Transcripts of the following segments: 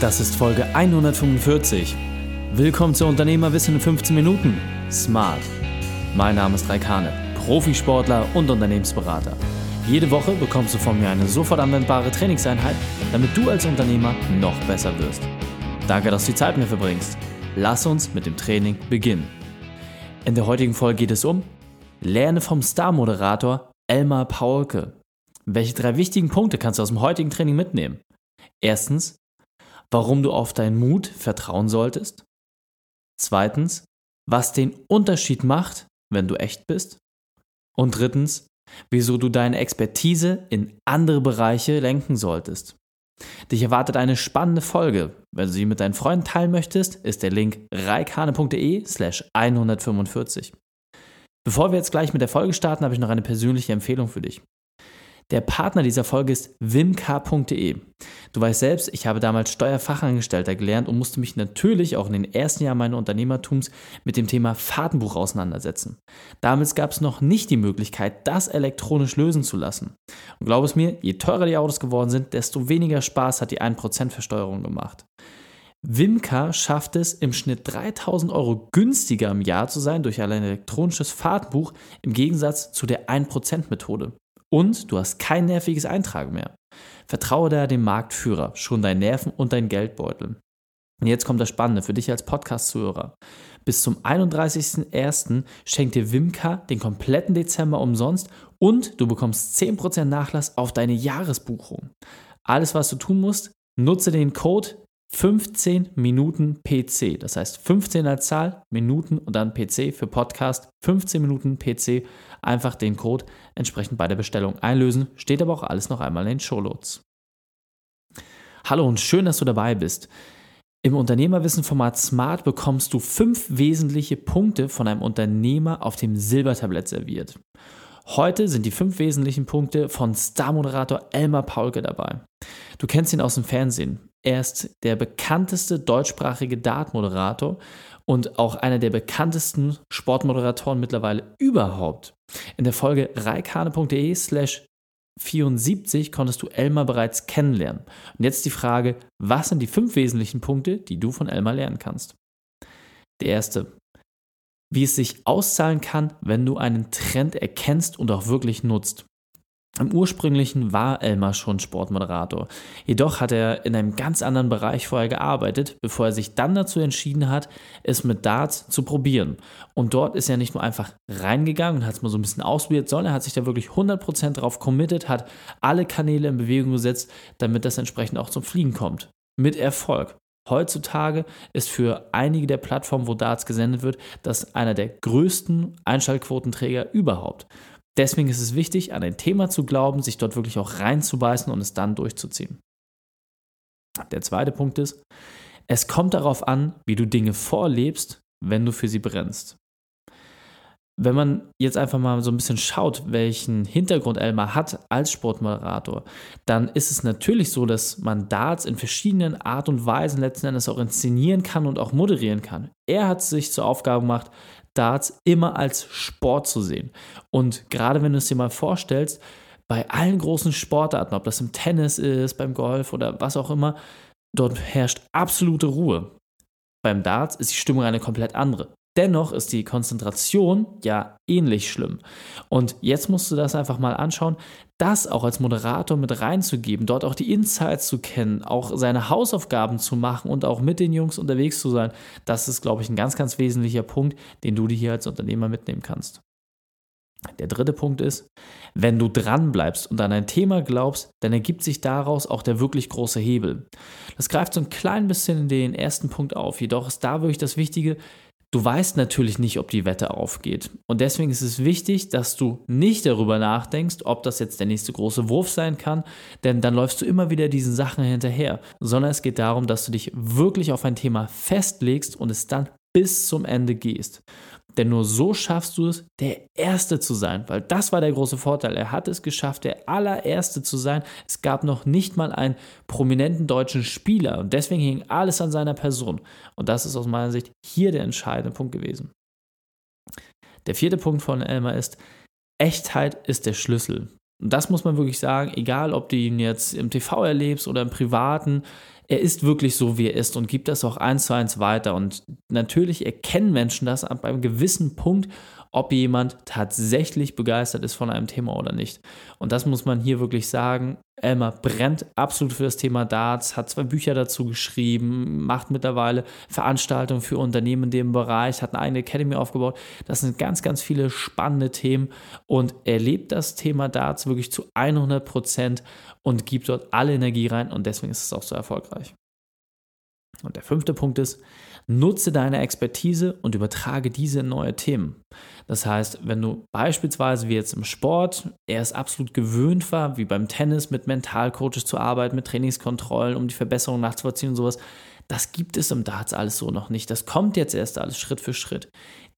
Das ist Folge 145. Willkommen zu Unternehmerwissen in 15 Minuten. Smart. Mein Name ist Raikane, Profisportler und Unternehmensberater. Jede Woche bekommst du von mir eine sofort anwendbare Trainingseinheit, damit du als Unternehmer noch besser wirst. Danke, dass du die Zeit mit mir verbringst. Lass uns mit dem Training beginnen. In der heutigen Folge geht es um Lerne vom Star-Moderator Elmar Paulke. Welche drei wichtigen Punkte kannst du aus dem heutigen Training mitnehmen? Erstens, warum du auf deinen Mut vertrauen solltest. Zweitens, was den Unterschied macht, wenn du echt bist. Und drittens, wieso du deine Expertise in andere Bereiche lenken solltest. Dich erwartet eine spannende Folge. Wenn du sie mit deinen Freunden teilen möchtest, ist der Link reikane.de slash 145. Bevor wir jetzt gleich mit der Folge starten, habe ich noch eine persönliche Empfehlung für dich. Der Partner dieser Folge ist wimk.de. Du weißt selbst, ich habe damals Steuerfachangestellter gelernt und musste mich natürlich auch in den ersten Jahren meines Unternehmertums mit dem Thema Fahrtenbuch auseinandersetzen. Damals gab es noch nicht die Möglichkeit, das elektronisch lösen zu lassen. Und glaub es mir, je teurer die Autos geworden sind, desto weniger Spaß hat die 1% Versteuerung gemacht. Wimka schafft es im Schnitt 3000 Euro günstiger im Jahr zu sein durch ein elektronisches Fahrtenbuch im Gegensatz zu der 1%-Methode. Und du hast kein nerviges Eintragen mehr. Vertraue da dem Marktführer, schon deinen Nerven und deinen Geldbeutel. Und jetzt kommt das Spannende für dich als Podcast-Zuhörer. Bis zum 31.01. schenkt dir Wimka den kompletten Dezember umsonst und du bekommst 10% Nachlass auf deine Jahresbuchung. Alles, was du tun musst, nutze den Code 15 Minuten PC. Das heißt 15 als Zahl, Minuten und dann PC für Podcast. 15 Minuten PC. Einfach den Code entsprechend bei der Bestellung einlösen. Steht aber auch alles noch einmal in den Shownotes. Hallo und schön, dass du dabei bist. Im Unternehmerwissen-Format Smart bekommst du fünf wesentliche Punkte von einem Unternehmer auf dem Silbertablett serviert. Heute sind die fünf wesentlichen Punkte von Star-Moderator Elmar Paulke dabei. Du kennst ihn aus dem Fernsehen. Er ist der bekannteste deutschsprachige Dart-Moderator und auch einer der bekanntesten Sportmoderatoren mittlerweile überhaupt. In der Folge reikane.de slash 74 konntest du Elmar bereits kennenlernen. Und jetzt die Frage, was sind die fünf wesentlichen Punkte, die du von Elmar lernen kannst? Der erste, wie es sich auszahlen kann, wenn du einen Trend erkennst und auch wirklich nutzt. Im ursprünglichen war Elmar schon Sportmoderator. Jedoch hat er in einem ganz anderen Bereich vorher gearbeitet, bevor er sich dann dazu entschieden hat, es mit Darts zu probieren. Und dort ist er nicht nur einfach reingegangen und hat es mal so ein bisschen ausprobiert, sondern er hat sich da wirklich 100% drauf committed, hat alle Kanäle in Bewegung gesetzt, damit das entsprechend auch zum Fliegen kommt. Mit Erfolg. Heutzutage ist für einige der Plattformen, wo Darts gesendet wird, das einer der größten Einschaltquotenträger überhaupt. Deswegen ist es wichtig, an ein Thema zu glauben, sich dort wirklich auch reinzubeißen und es dann durchzuziehen. Der zweite Punkt ist, es kommt darauf an, wie du Dinge vorlebst, wenn du für sie brennst. Wenn man jetzt einfach mal so ein bisschen schaut, welchen Hintergrund Elmar hat als Sportmoderator, dann ist es natürlich so, dass man Darts in verschiedenen Art und Weisen letzten Endes auch inszenieren kann und auch moderieren kann. Er hat sich zur Aufgabe gemacht, Darts immer als Sport zu sehen. Und gerade wenn du es dir mal vorstellst, bei allen großen Sportarten, ob das im Tennis ist, beim Golf oder was auch immer, dort herrscht absolute Ruhe. Beim Darts ist die Stimmung eine komplett andere. Dennoch ist die Konzentration ja ähnlich schlimm. Und jetzt musst du das einfach mal anschauen, das auch als Moderator mit reinzugeben, dort auch die Insights zu kennen, auch seine Hausaufgaben zu machen und auch mit den Jungs unterwegs zu sein. Das ist, glaube ich, ein ganz, ganz wesentlicher Punkt, den du dir hier als Unternehmer mitnehmen kannst. Der dritte Punkt ist, wenn du dran bleibst und an ein Thema glaubst, dann ergibt sich daraus auch der wirklich große Hebel. Das greift so ein klein bisschen in den ersten Punkt auf, jedoch ist da wirklich das Wichtige, Du weißt natürlich nicht, ob die Wette aufgeht. Und deswegen ist es wichtig, dass du nicht darüber nachdenkst, ob das jetzt der nächste große Wurf sein kann, denn dann läufst du immer wieder diesen Sachen hinterher. Sondern es geht darum, dass du dich wirklich auf ein Thema festlegst und es dann bis zum Ende gehst. Denn nur so schaffst du es, der Erste zu sein, weil das war der große Vorteil. Er hat es geschafft, der allererste zu sein. Es gab noch nicht mal einen prominenten deutschen Spieler und deswegen hing alles an seiner Person. Und das ist aus meiner Sicht hier der entscheidende Punkt gewesen. Der vierte Punkt von Elmar ist, Echtheit ist der Schlüssel. Und das muss man wirklich sagen, egal ob du ihn jetzt im TV erlebst oder im Privaten, er ist wirklich so, wie er ist und gibt das auch eins zu eins weiter. Und natürlich erkennen Menschen das ab einem gewissen Punkt ob jemand tatsächlich begeistert ist von einem Thema oder nicht. Und das muss man hier wirklich sagen. Elmar brennt absolut für das Thema Darts, hat zwei Bücher dazu geschrieben, macht mittlerweile Veranstaltungen für Unternehmen in dem Bereich, hat eine eigene Academy aufgebaut. Das sind ganz, ganz viele spannende Themen und er lebt das Thema Darts wirklich zu 100 Prozent und gibt dort alle Energie rein und deswegen ist es auch so erfolgreich. Und der fünfte Punkt ist, nutze deine Expertise und übertrage diese in neue Themen. Das heißt, wenn du beispielsweise wie jetzt im Sport, er es absolut gewöhnt war, wie beim Tennis mit Mentalcoaches zu arbeiten, mit Trainingskontrollen, um die Verbesserung nachzuvollziehen und sowas, das gibt es im Darts alles so noch nicht. Das kommt jetzt erst alles Schritt für Schritt.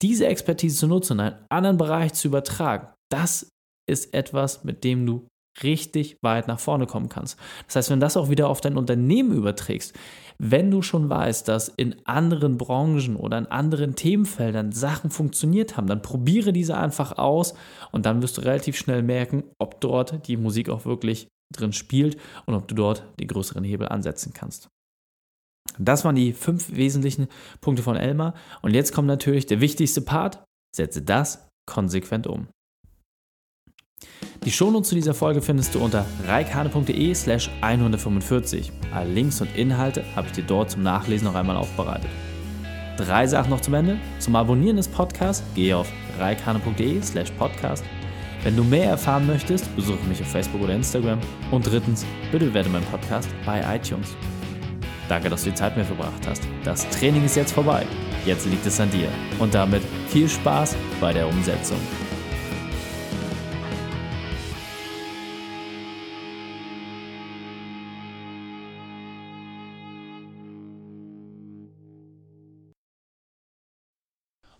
Diese Expertise zu nutzen und in einen anderen Bereich zu übertragen, das ist etwas, mit dem du richtig weit nach vorne kommen kannst. Das heißt, wenn du das auch wieder auf dein Unternehmen überträgst, wenn du schon weißt, dass in anderen Branchen oder in anderen Themenfeldern Sachen funktioniert haben, dann probiere diese einfach aus und dann wirst du relativ schnell merken, ob dort die Musik auch wirklich drin spielt und ob du dort die größeren Hebel ansetzen kannst. Das waren die fünf wesentlichen Punkte von Elmar. Und jetzt kommt natürlich der wichtigste Part. Setze das konsequent um. Die Shownotes zu dieser Folge findest du unter reikane.de slash 145. Alle Links und Inhalte habe ich dir dort zum Nachlesen noch einmal aufbereitet. Drei Sachen noch zum Ende. Zum Abonnieren des Podcasts gehe auf reikane.de slash podcast. Wenn du mehr erfahren möchtest, besuche mich auf Facebook oder Instagram. Und drittens, bitte bewerte meinen Podcast bei iTunes. Danke, dass du die Zeit mit mir verbracht hast. Das Training ist jetzt vorbei. Jetzt liegt es an dir. Und damit viel Spaß bei der Umsetzung.